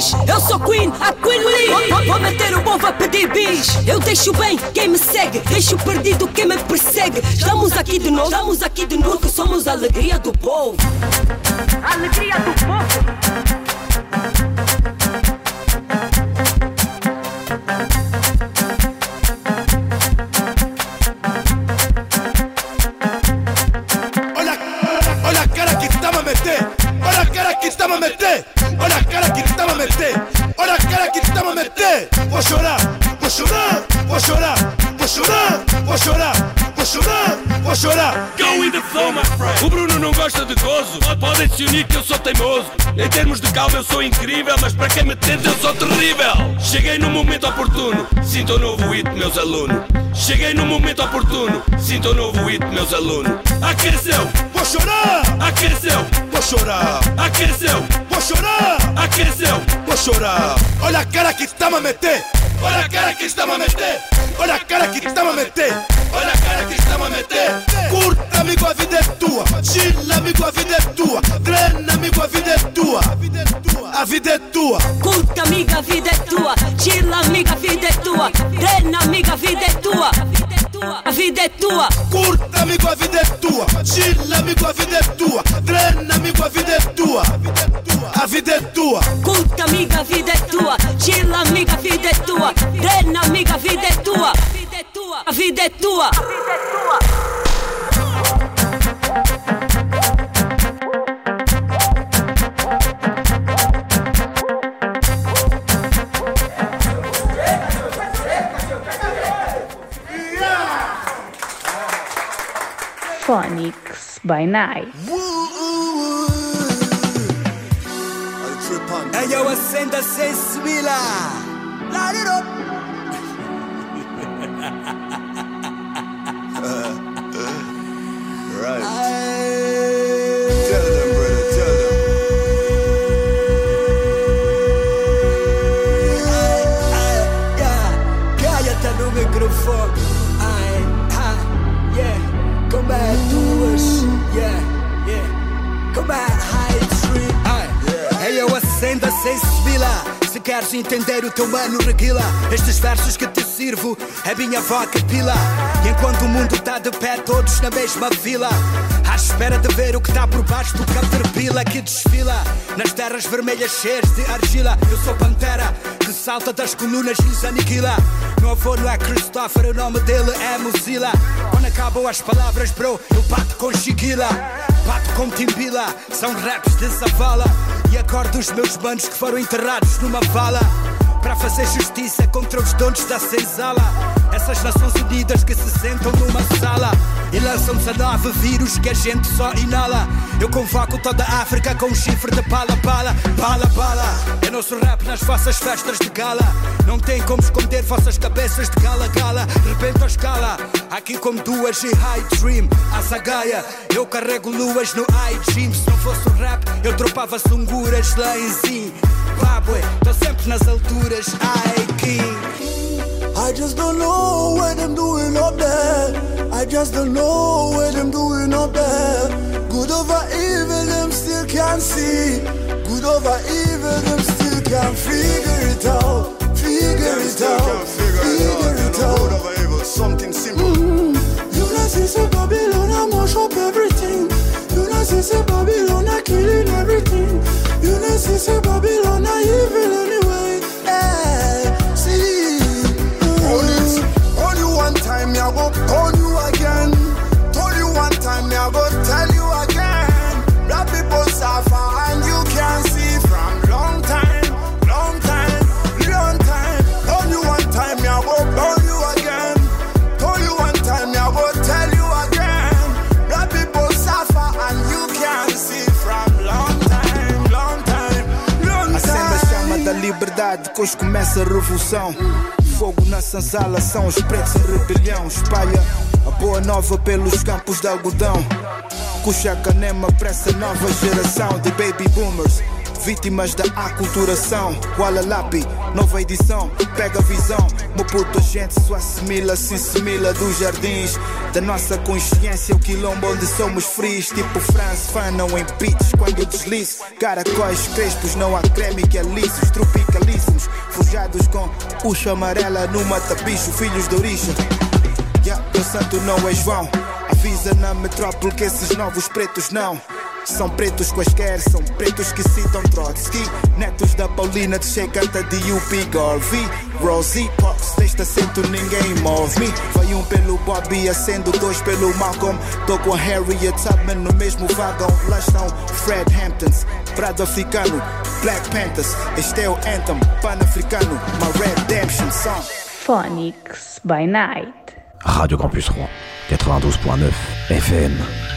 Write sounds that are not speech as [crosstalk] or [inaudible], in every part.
De raiz. Eu sou Queen, a Queen Lee. Vou, vou- meter o povo a pedir bis. Eu deixo bem quem me segue, deixo perdido quem me persegue. Estamos aqui de novo, estamos aqui de novo, somos a alegria do povo. Alegria do povo. Vou chorar, vou chorar, vou chorar, vou chorar, vou chorar, vou chorar, vou chorar. Go with the flow, my friend. O Bruno não gosta de gozo. Podem se unir que eu sou teimoso. Em termos de calma eu sou incrível, mas para quem me tenta eu sou terrível. Cheguei no momento oportuno, sinto o novo hit, meus alunos. Cheguei no momento oportuno, sinto o novo hit, meus alunos. Aqueceu, Vou chorar, aqueceu, vou chorar, aqueceu, vou chorar. aqueceu. Vou chorar. Olha a cara que está a meter. Olha a cara que está a meter. Olha a cara que está a meter. Olha a cara que está a meter. Curta, amigo, a vida é tua. Chila, amigo, a vida é tua. Treina, amigo, a vida é tua. A vida é tua. Curta, amiga, a vida é tua. Chila, amiga, a vida é tua. Treina, amiga, a vida é tua. A vida é tua. Curta, amigo, a vida é tua. Chila, amigo, a vida é tua. Treina, amigo, a vida é tua. A vida é tua. Curta, amiga, a vida é tua. Chila, amiga, a vida é tua. Treina, amiga, a vida é tua. A vida é tua. Phonics by Night. [laughs] Right. Tell hey yo, acenda sensibila. Se queres entender o teu mano, reguila. Estes versos que te sirvo é minha vaca pila. E enquanto o mundo tá de pé, todos na mesma vila. À espera de ver o que tá por baixo do caterpillar que desfila. Nas terras vermelhas cheias de argila. Eu sou pantera que salta das colunas e os aniquila. Meu avô não é Christopher, o nome dele é Mozilla. Quando acabam as palavras, bro, eu bato com Chiquila. Bato com Timbila, são raps de Zavala. E acordo os meus manos que foram enterrados numa vala. Para fazer justiça contra os donos da senzala. Essas Nações Unidas que se sentam numa sala e lançam 19 vírus que a gente só inala. Eu convoco toda a África com um chifre de bala, bala, bala, bala. É nosso rap nas vossas festas de gala. Não tem como esconder vossas cabeças de gala, gala. Rebenta a escala, aqui com duas e high dream. A zagaia, eu carrego luas no iGym. Se não fosse o rap, eu dropava sunguras lá em Zimbabwe. Tô sempre nas alturas, I king. I just don't know what I'm doing up there. I just don't know what I'm doing up there. Good over evil, them still can't see. Good over evil, them still can't figure it out. Figure it out. Figure it out. Good over evil, something simple. Mm. You know, see, Babylon, I mash up everything. You know, see, Babylon, I killing everything. You know, see, Babylon, I evil anyway. Hoje começa a revolução. Fogo na senzala são os pretos em rebelião. Espalha a boa nova pelos campos de algodão. Cuxa canema para essa nova geração de baby boomers. Vítimas da aculturação, Kuala Lapi, nova edição, pega visão. Meu puto, a gente se assimila, se assimila dos jardins da nossa consciência. O quilombo onde somos frios, tipo France, não em beats. Quando eu deslizo, caracóis crespos, não há creme que alisos, tropicalíssimos, forjados com puxa amarela no mata-bicho, filhos de origem. Yeah, teu santo não é João. Avisa na metrópole que esses novos pretos não. São pretos quaisquer, são pretos que citam Trotsky. Netos da Paulina de Che canta de UP Garvey. Rosie Pops, deste assento ninguém move-me. Vai um pelo Bobby, acendo dois pelo Malcolm. Tô com a Harriet Tubman no mesmo vagão. Lá estão Fred Hamptons, Prado Africano, Black Panthers. Este é o anthem pan-africano, my redemption song. Phonics by Night. Radio Campus Rouen, 92.9 FM.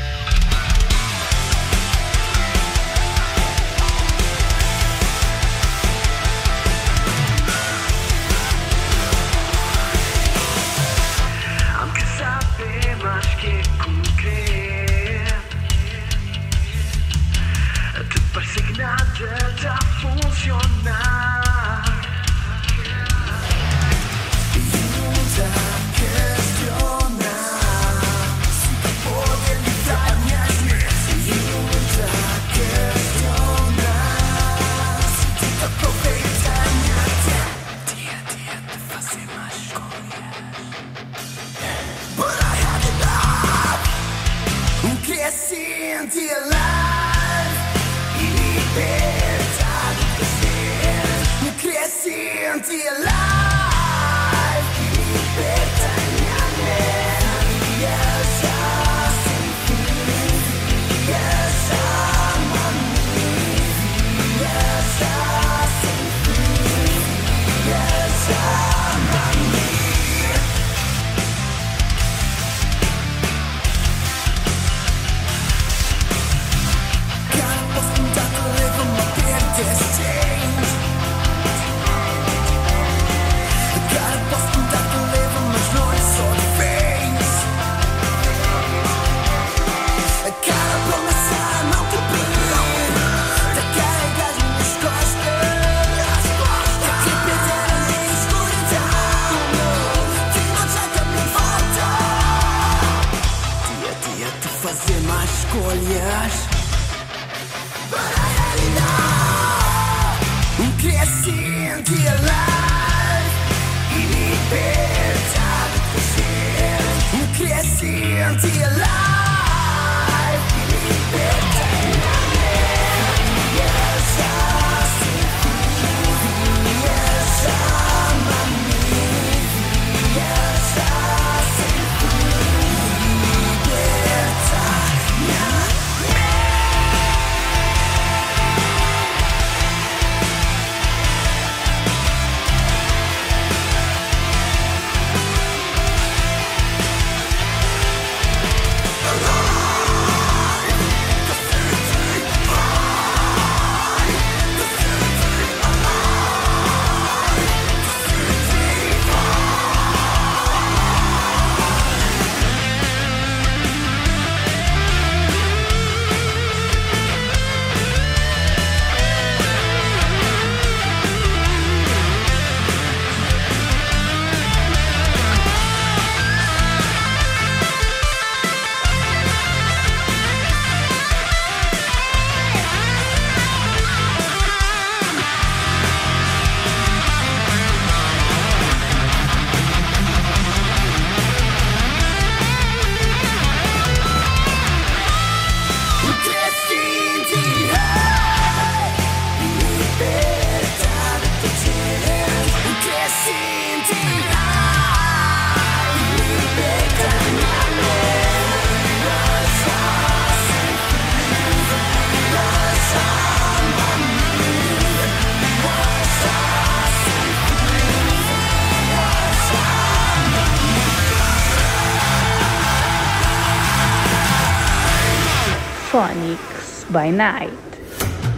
Night.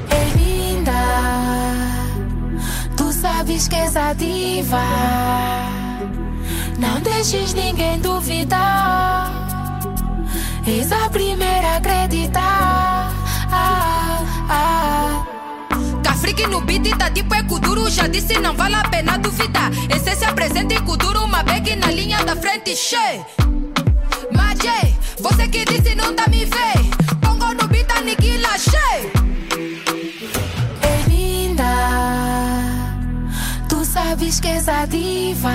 É linda, tu sabes que és a diva. Não deixes ninguém duvidar. És a primeira a acreditar. Ah, ah. Cafrique no beat tá tipo é Kuduro Já disse não vale a pena duvidar Essência presente em Kuduro Uma bag na linha da frente cheio Majê, você que disse não tá me vê sabes que és a diva.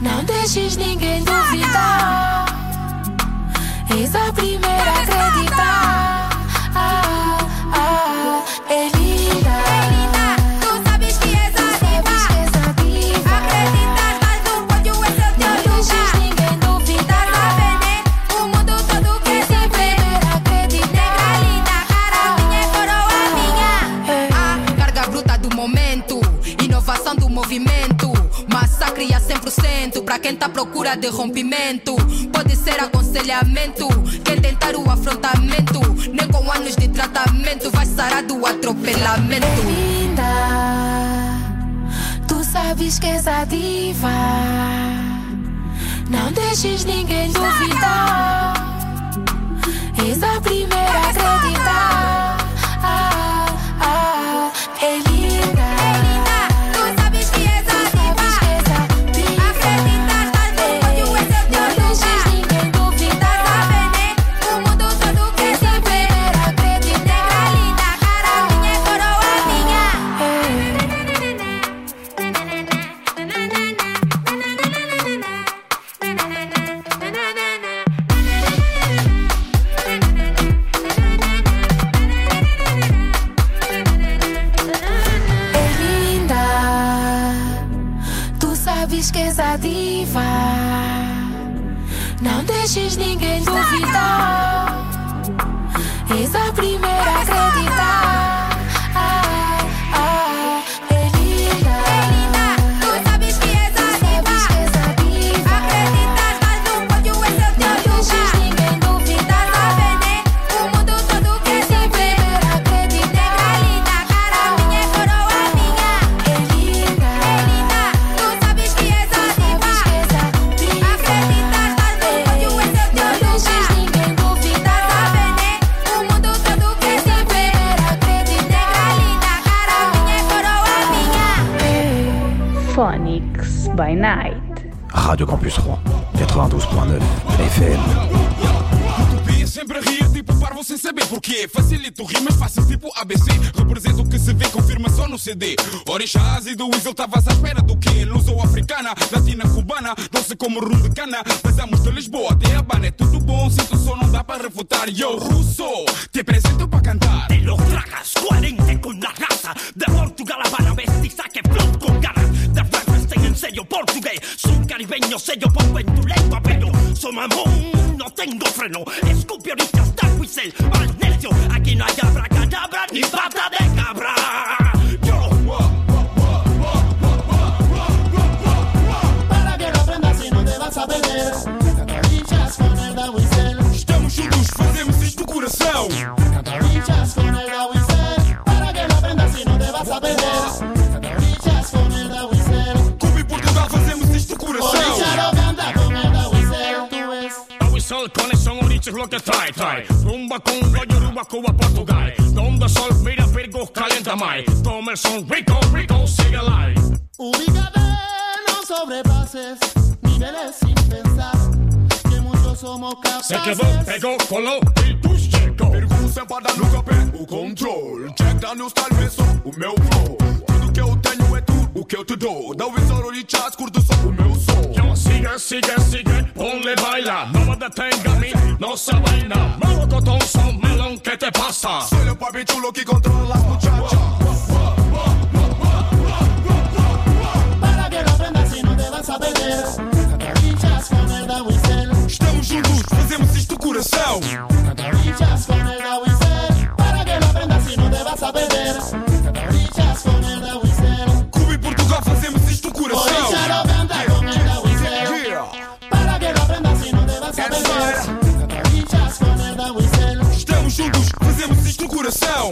Não deixes ninguém duvidar. És a primeira a acreditar. 100% Pra quem à procura de rompimento Pode ser aconselhamento Quem tentar o afrontamento Nem com anos de tratamento Vai sarar do atropelamento linda. Tu sabes que és a diva. Não deixes ninguém duvidar. És a primeira a acreditar. Orixás e do Weasel, tavas à espera do quê? Luso-africana, latina, cubana, doce como rum de cana. Son rico, rico, sigue live. Ubícate, no sobrepases niveles sin pensar que muchos somos Se capaces. quedó, pegó, colou e dos chegou. Pergunta para no capé o controle. Check no style, vê só o meu flow. Tudo que eu tenho é tudo o que eu te dou. Dá o visor, orichás, curto só o meu som. Yo, sigue, sigue, sigue, ponle baila. Me detenga a mí, no se vaina. Melocotón son melón, ¿qué te pasa? Soy el papi chulo que controla las muchachas. se. Estamos juntos, fazemos isto do coração. Se. Para que não aprenda se não deva sabedeira. E já se conecta. Cuba e Portugal fazemos isto do coração. Por isso não venda. Para que não aprenda se não deva sabedeira. E já se conecta. Estamos juntos, fazemos isto do coração.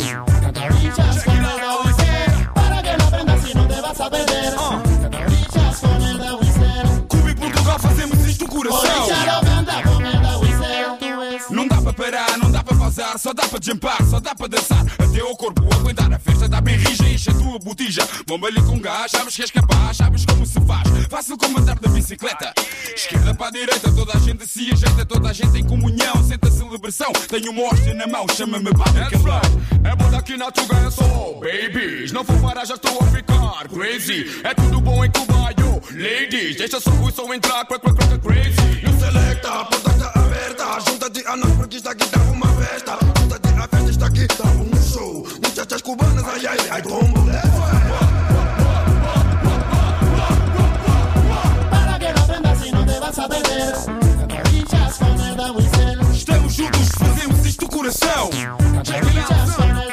de amparo, só dá para dançar até o corpo aguentar. A festa está bem rija, enche a tua botija. Bomba ali com gás, sabes que és capaz, sabes como se faz. Fácil como andar da bicicleta. Esquerda para a direita, toda a gente se ajeita, toda a gente em comunhão, sente a celebração. Tenho uma hóstia na mão, chama-me Barca right. É bom daqui na tua sou babies. Não vou parar já estou a ficar crazy. É tudo bom em Cuba, yo, ladies. Deixa só o som entrar, crack, crack, crazy. No selecta, porta está aberta, junta-te a nós, porque está aqui tá um show. Muchachas cubanas, ai, ai, ai, bombo, Para que no aprenda se não te vas a perder. Caprichas com el da Estamos juntos, fazemos isto coração. Caprichas com el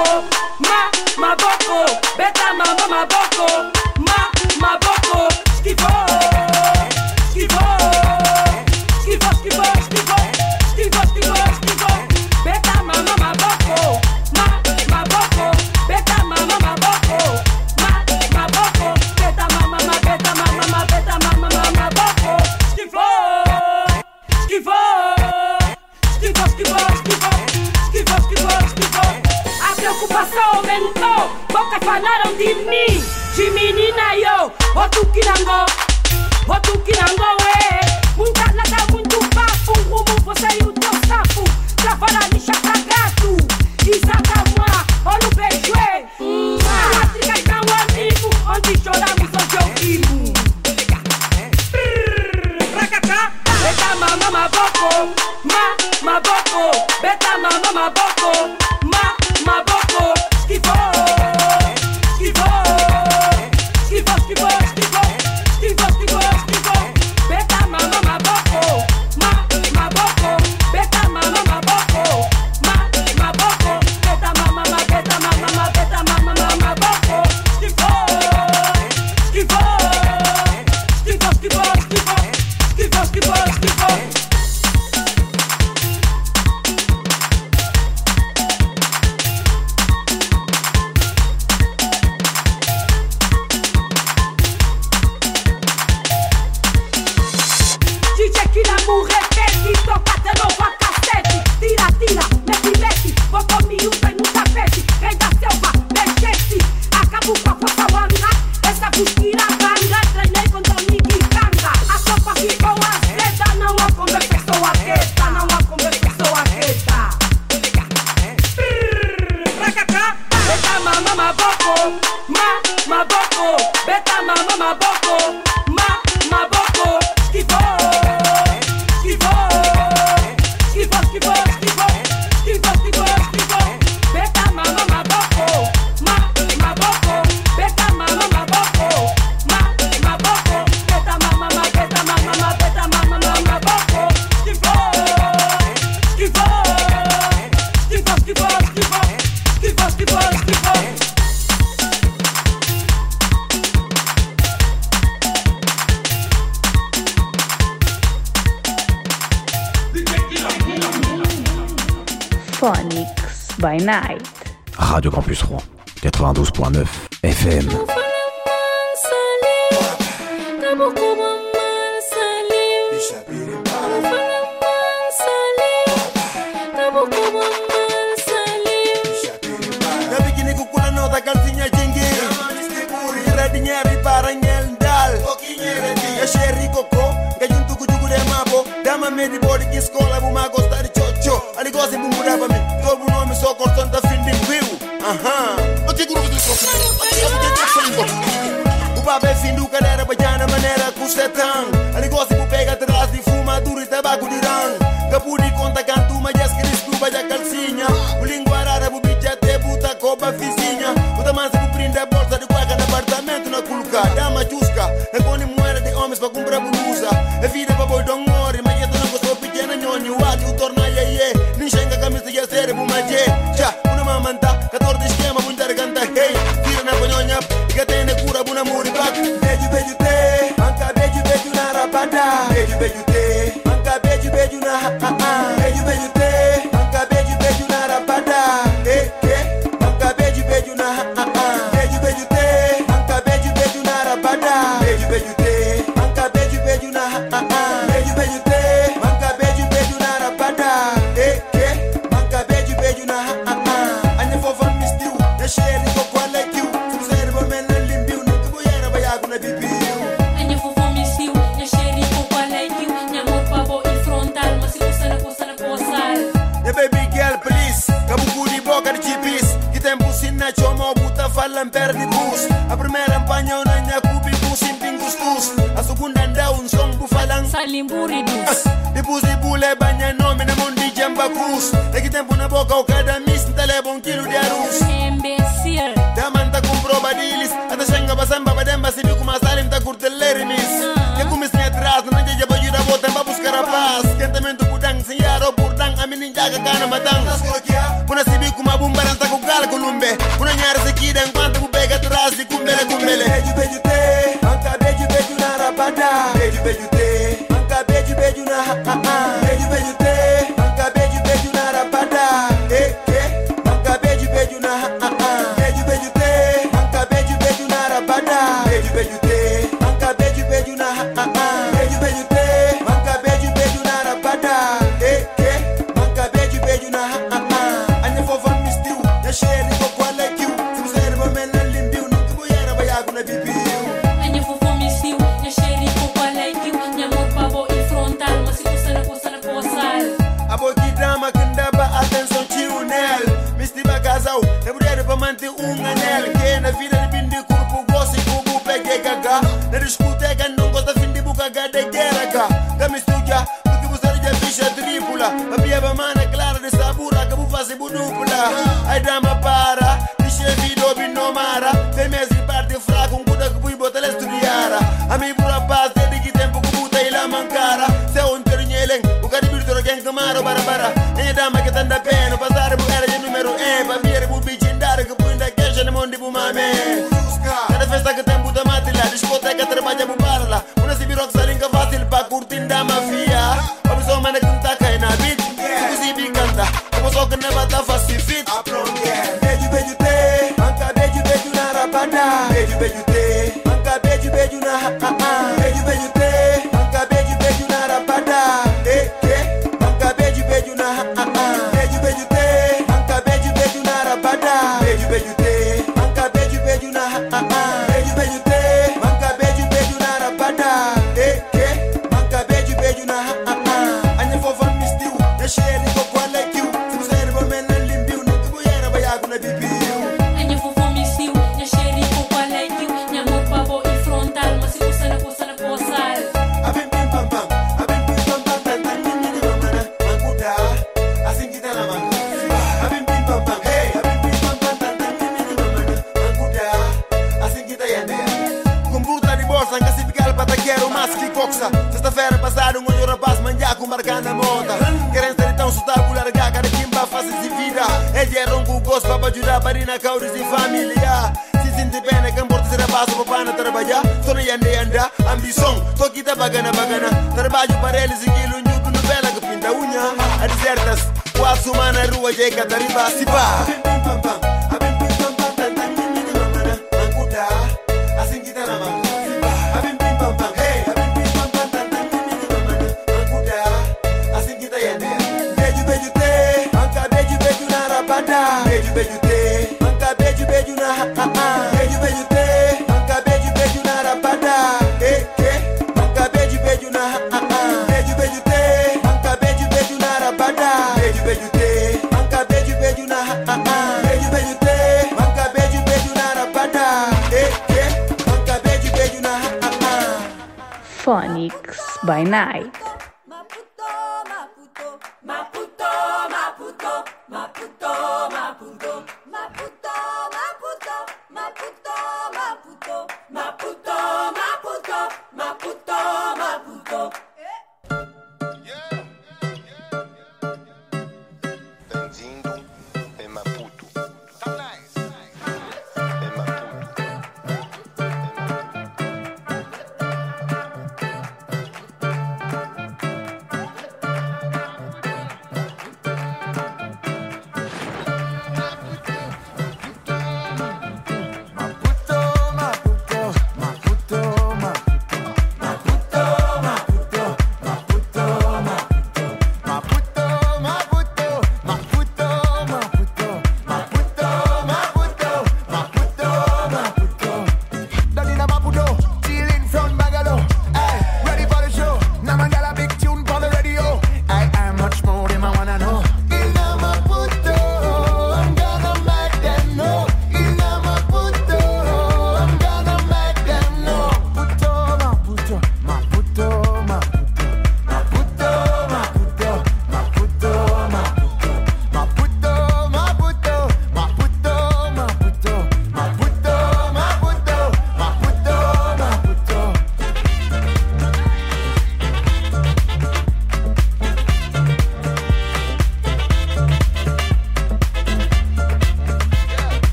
my ma, ma boko. amanda Katordi shkema mu ndërganda Hey, tira në bënjonja Gëte në kura buna muri pak Beju, beju te Anka beju, beju në rapata. Beju, beju te. na NLK Na vida de não gosta ja tripula. Clara de sabura Ai dama para, dishe parte um estudiara pura Se peno, pasar longo gosto para ajudar para ir na cauris e família Se sente pena que importa ser a base para na trabalhar Só não andar, ambição, tô bagana bagana. Trabalho para eles e quilo nhuto no bela que pinta unha A desertas, quase uma na rua, chega da riba, se pá pam pam, pam pam pam, by night.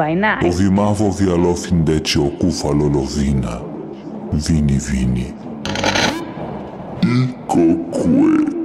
by night. Το δημάβο διαλώθηνται τσι ο κούφαλο λοδίνα. Βίνι, βίνι. Ικοκουέ.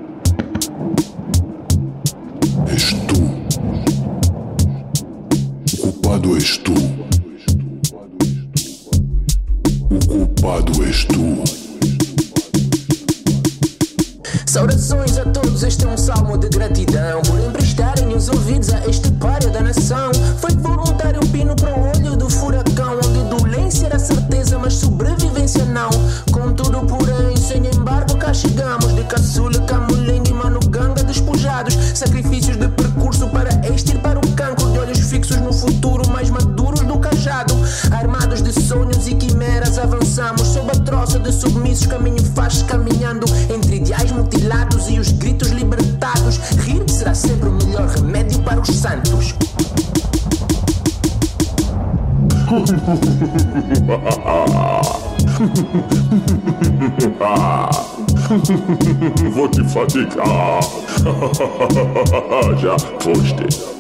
[laughs] Vou te fatigar. [laughs] Já foste.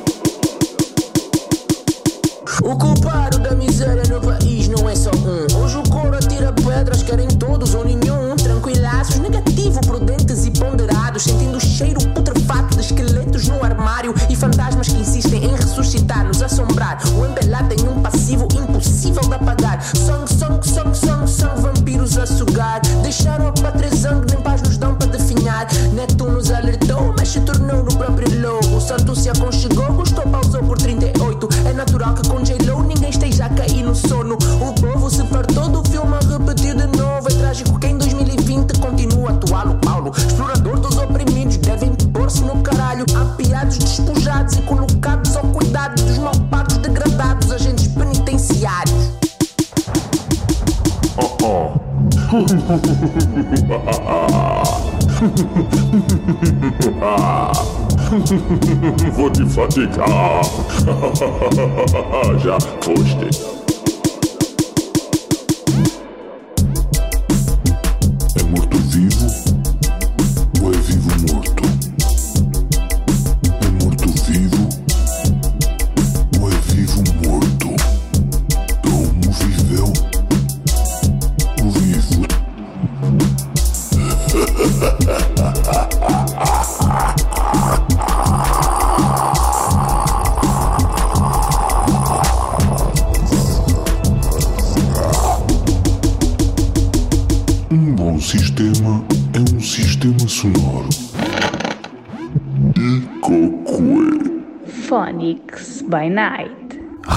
O culpado da miséria no país não é só um. Hoje o coro atira pedras, querem todos ou nenhum. Tranquilaços, negativo, prudentes e ponderados. Sentindo o cheiro putrefato de esqueletos no armário e fantasmas que insistem em ressuscitar, nos assombrar. O embelá tem um passivo impossível de apagar. Sangue, sangue, sangue, sangue, santo se aconchegou, gostou, pausou por 38. É natural que congelou, ninguém esteja a cair no sono. O povo se fartou do filme a repetir de novo. É trágico que em 2020 continua atual o Paulo. Explorador dos oprimidos, devem pôr-se no caralho. Apiados, despojados e colocados ao cuidado dos malpados degradados, agentes penitenciários. Oh oh. [laughs] Wo die Fatika. [laughs] ja, wo Frühstück.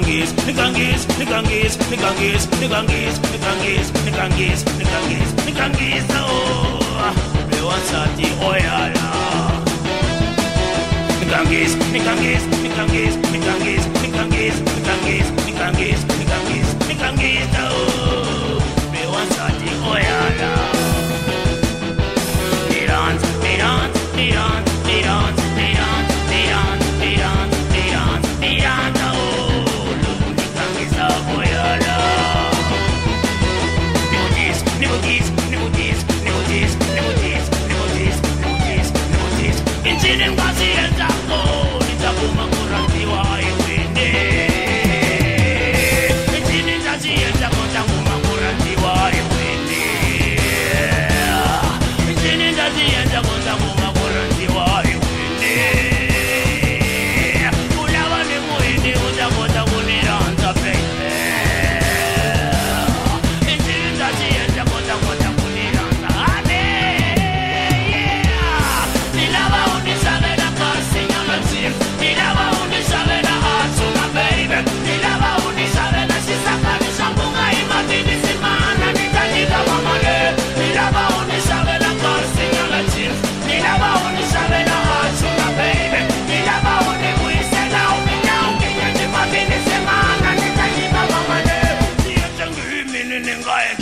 Ganges, the Ganges, the Ganges, the Ganges, the Ganges, the Ganges, the Ganges, the Ganges, the Ganges, oh, Bewasati Oyala. The Ganges, the Ganges, the Ganges, the Ganges, the Ganges, the Ganges, the Ganges, the Ganges, the Ganges, oh.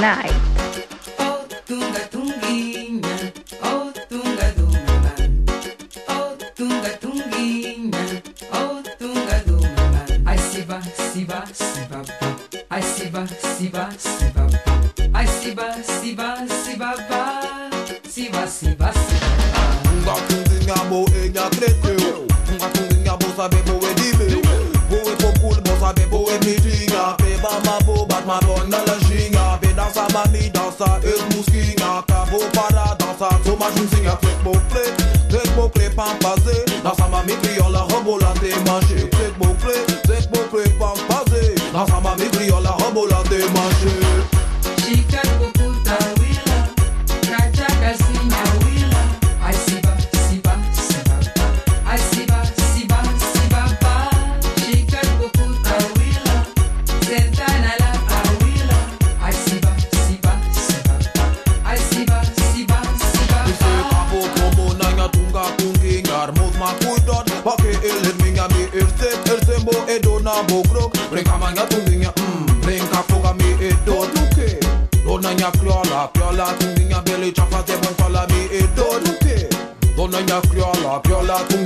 Night.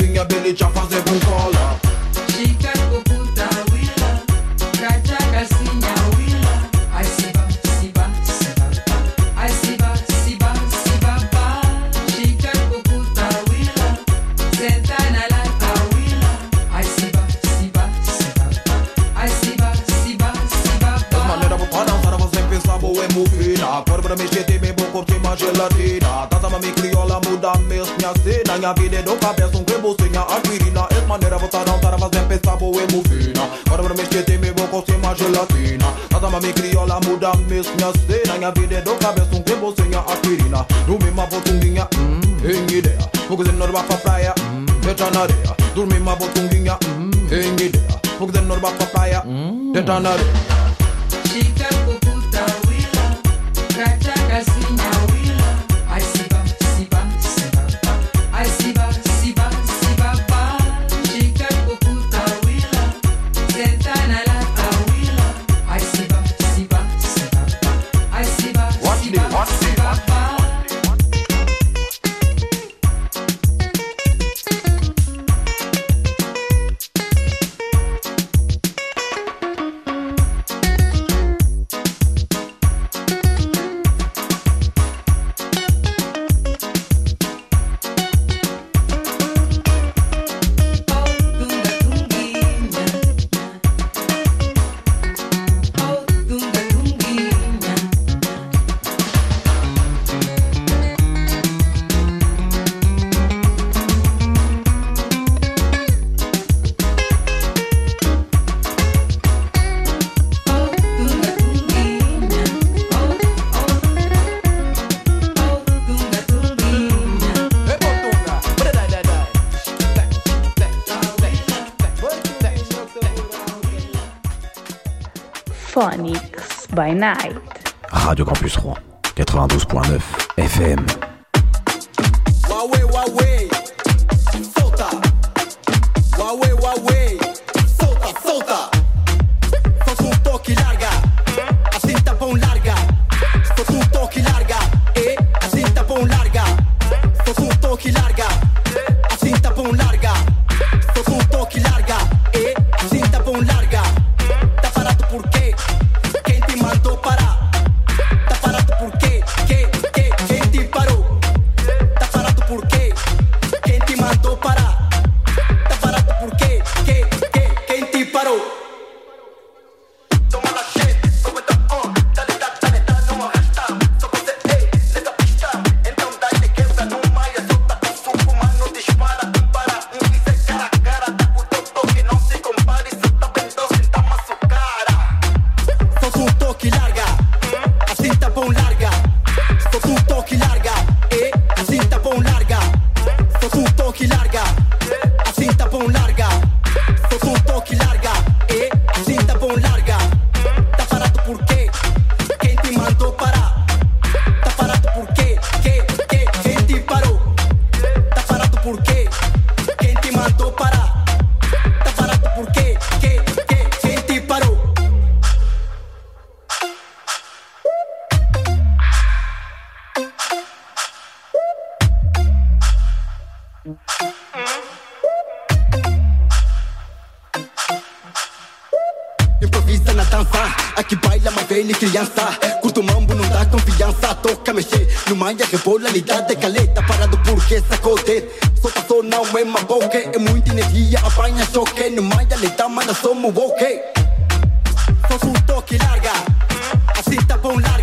Bele cha fazer cola Chica puta wila, kacha calcinha wila. Ai siba siba siba ba. Ai siba siba siba ba. Chica puta wila, senta na la wila. Ai siba siba siba ba. Ai siba siba siba ba. As maneira vou para dançar Você pensar boa é movida mexer tem bem vou curtir mais gelatina. Dança mami crioula muda mesmo minha cena Minha vida é do cabeça um crebo sem a aspirina As maneira vou para dançar Você pensar boa é movida Agora para mexer tem bem vou curtir mais gelatina. Dança mami crioula muda mesmo minha cena Minha vida é do cabeça um crebo sem a aspirina No mesmo botunguinha, hum, em ideia Vou dizer norma pra praia, hum, deixa na areia Dormir uma botunguinha, hum, em ideia Vou dizer norma pra praia, hum, deixa by Night. Radio Campus Rouen, 92.9 FM. Huawei, Huawei, solta. Huawei, Huawei, Na dança, aqui baila mais velha e criança. Curto mambo, não dá confiança. Toca mexer, no maia rebola, lidade caleta. Parado porque sacode. Só passou, não é uma boca. É muita energia, apanha choque. No maia, leta, manda somos ok. Só um toque larga, assim tá bom larga.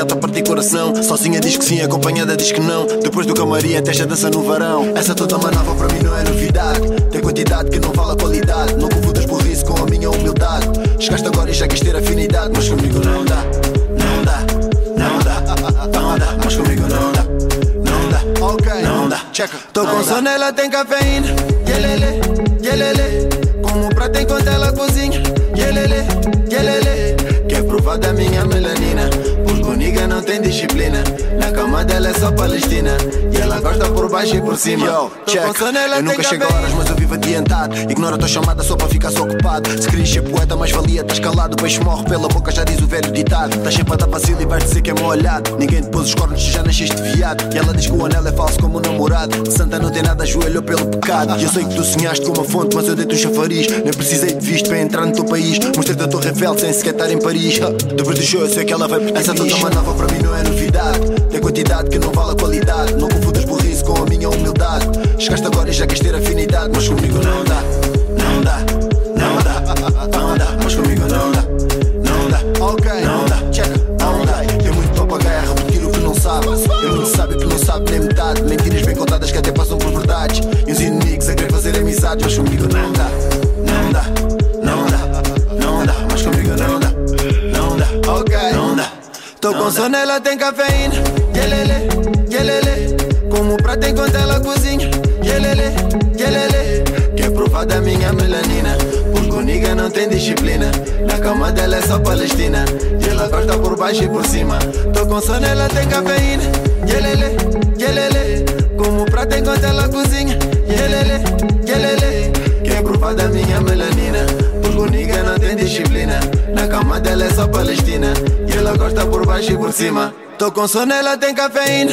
Tá a partir coração. Sozinha diz que sim, acompanhada diz que não. Depois do camarim, até já dança no varão. Essa toda manava para mim não é novidade. Tem quantidade que não vale a qualidade. Não confundas burrice com a minha humildade. Chegaste agora e já quis ter afinidade, mas comigo não dá, não dá, não dá, não dá, mas comigo não dá, não dá, ok, não dá, checa. Tô com sono, ela tem cafeína. Yelele, yelele. Como prato enquanto ela cozinha. Yelele, yelele. Quer provar da minha melanina? Tem disciplina. Na cama dela é só palestina. E ela gosta por baixo e por cima. Yo, check. Eu nunca chego a horas, mas eu vivo adiantado. Ignora a tua chamada só para ficar só ocupado. Se querias ser poeta, mais valia, estás calado. Peixe morre pela boca, já diz o velho ditado. Estás sempre a dar vacilo e vais dizer que é mal olhado. Ninguém te pôs os cornos, já nasceste viado. E ela diz que o anel é falso como um namorado. Santa não tem nada, ajoelhou pelo pecado. E eu sei que tu sonhaste com uma fonte, mas eu dei-te um chafariz. Nem precisei de visto para entrar no teu país. Mostrei-te a Torre Eiffel sem sequer estar em Paris. [laughs] Depois do show, eu sei que ela vai pedir Essa toda manava para mim não é novidade. Tem quantidade que não vale a qualidade. Não confundas burrice com a minha humildade. Chegaste agora e já quis ter afinidade, mas comigo não dá, não dá, não dá, não dá, mas comigo não dá, não dá, ok, não dá, check, não dá. Tem muito papagaio a repetir o que não sabe. Tem muito sábio que não sabe nem metade. Mentiras bem contadas que até passam por verdades. E os inimigos a querer fazer amizades, mas comigo não dá, não dá, não dá, não dá, mas comigo não dá, não dá, ok, não dá. Tô com sono, ela tem cafeína. Yelele, yelele. Como prato enquanto ela cozinha. Yelele, yelele. Quer provar da minha melanina? Porque o nigga não tem disciplina. Na cama dela é só palestina. E ela gosta por baixo e por cima. Tô com sono, ela tem cafeína. Yelele, yelele. Como prato enquanto ela cozinha. Yelele, yelele. Quer provar da minha melanina? Nigga não tem disciplina. Na cama dela é só Palestina. E ela gosta por baixo e por cima. Tô com sono, ela tem cafeína.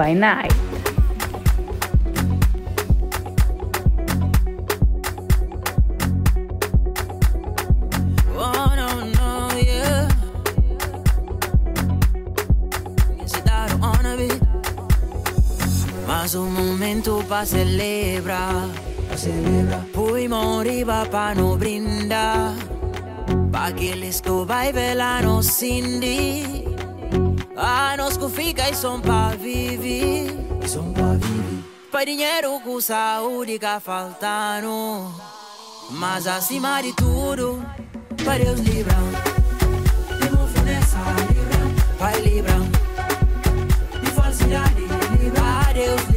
By Night. Oh no, no, yeah. Se dar on bit. Mas un momento pa celebra. celebra. Poi moriva pa no brinda. Pa que eles que vai velar no Cindy. Ah, nós que fica e som pa viver. Som pa viver. Pa dinheiro com saúde que faltando. Mas acima de tudo, para Deus livrar. De move nessa livra, Pai livra. De falsidade livra, Deus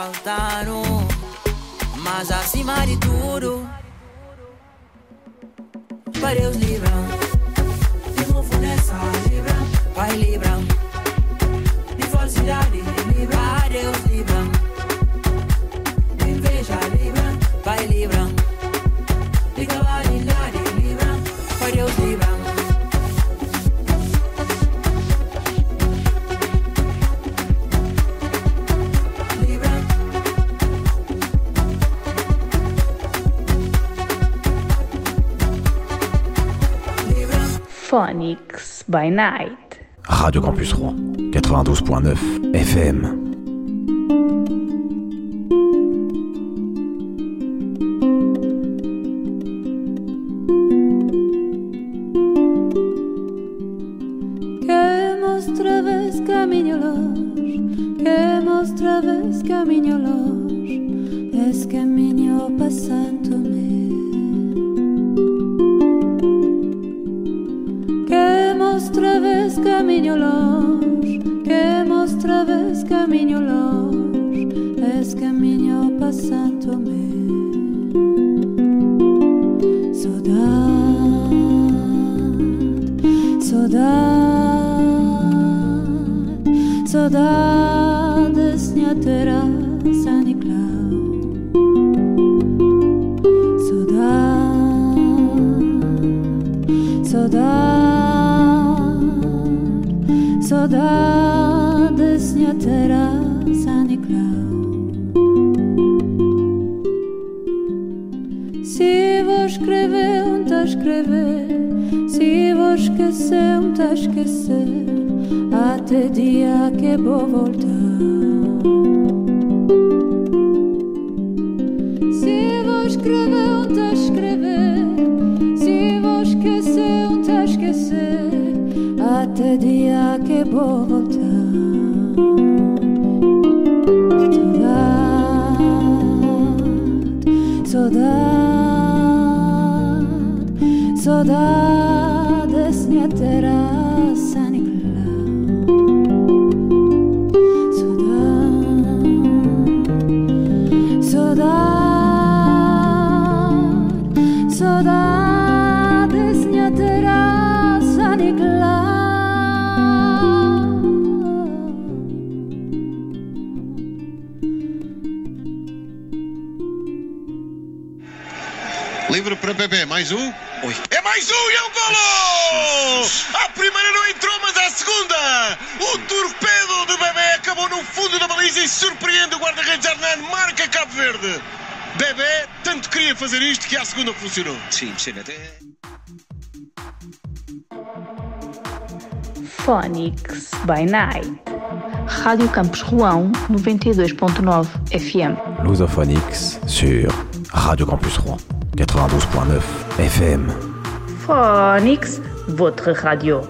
faltando Mas acima de tudo Para Deus livram By Night. Radio Campus Rouen, 92.9 FM. Que mostra vez caminho longe, que mostra vez caminho longe, vez caminho longe, que mostra vez caminho longe, esse caminho passando-me. Saudade, saudade, saudade, senhor Teresa Nicolau. Saudade, saudade, saudade, senhor Teresa Nicolau. Se vou escrever, um tá a escrever. Se vou esquecer, um tá a esquecer. Até dia que vou voltar. Se vou escrever, um tá a escrever. Se vou esquecer, um tá a esquecer. Até dia que vou voltar. Saudade, Bebê, mais um? É mais um e é um golo! A primeira não entrou, mas a segunda! O torpedo de Bebê acabou no fundo da baliza e surpreende o guarda-redes Hernan, marca Cabo Verde. Bebê tanto queria fazer isto que a segunda funcionou. Sim, sim, até. Phonics by Night. Rádio Campus Rouen 92.9 FM. Lusophonix sur Radio Campus Rouen, 92.9 FM. Phonics, votre radio.